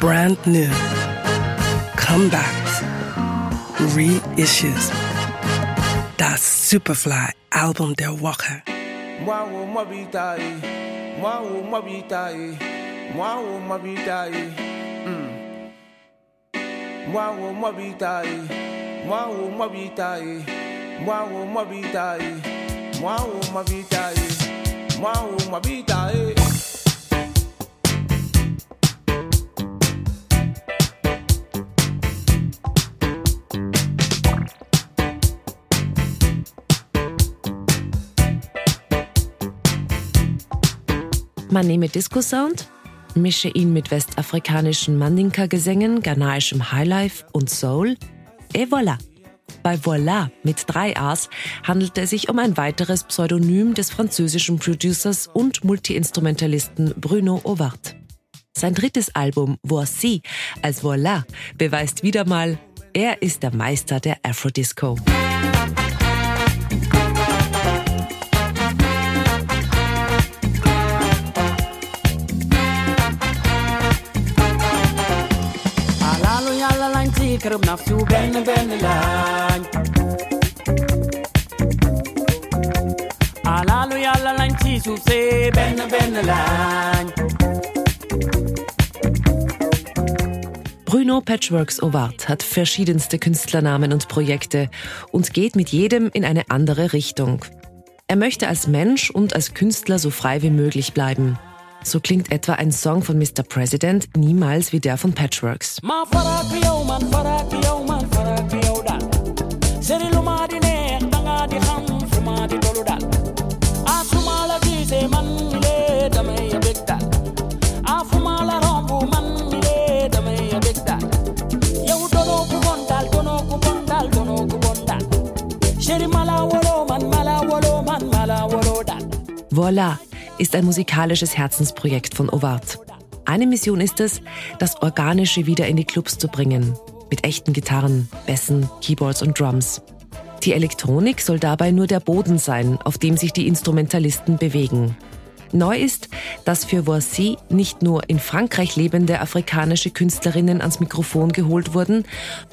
brand new, comebacks, reissues. Das Superfly Album der Woche. Moi, oh, moi, bitaille. Moi, oh, moi, bitaille. Moi, oh, moi, bitaille. Moi, oh, moi, bitaille. Man nehme Disco-Sound, mische ihn mit westafrikanischen Mandinka-Gesängen, ghanaischem Highlife und Soul. Et voilà! Bei Voilà mit drei A's handelt es sich um ein weiteres Pseudonym des französischen Producers und Multiinstrumentalisten Bruno Ovart. Sein drittes Album Voici als Voilà beweist wieder mal, er ist der Meister der Afrodisco. alalu lañ ci kërëm naf su benn benn lañ alalu yàlla lañ ci suuf see benn benn lañ Bruno Patchworks Ovart hat verschiedenste Künstlernamen und Projekte und geht mit jedem in eine andere Richtung. Er möchte als Mensch und als Künstler so frei wie möglich bleiben. So klingt etwa ein Song von Mr. President niemals wie der von Patchworks. ma ist ein musikalisches Herzensprojekt von Ovart. Eine Mission ist es, das Organische wieder in die Clubs zu bringen. Mit echten Gitarren, Bässen, Keyboards und Drums. Die Elektronik soll dabei nur der Boden sein, auf dem sich die Instrumentalisten bewegen. Neu ist, dass für Voici nicht nur in Frankreich lebende afrikanische Künstlerinnen ans Mikrofon geholt wurden,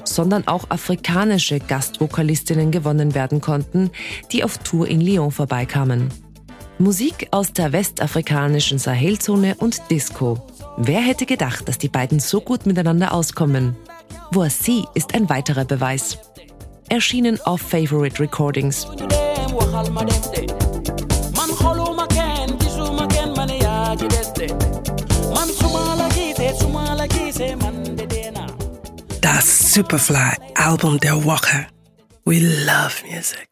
sondern auch afrikanische Gastvokalistinnen gewonnen werden konnten, die auf Tour in Lyon vorbeikamen. Musik aus der westafrikanischen Sahelzone und Disco. Wer hätte gedacht, dass die beiden so gut miteinander auskommen? Voici ist ein weiterer Beweis. Erschienen auf Favorite Recordings. Das Superfly Album der Woche. We love music.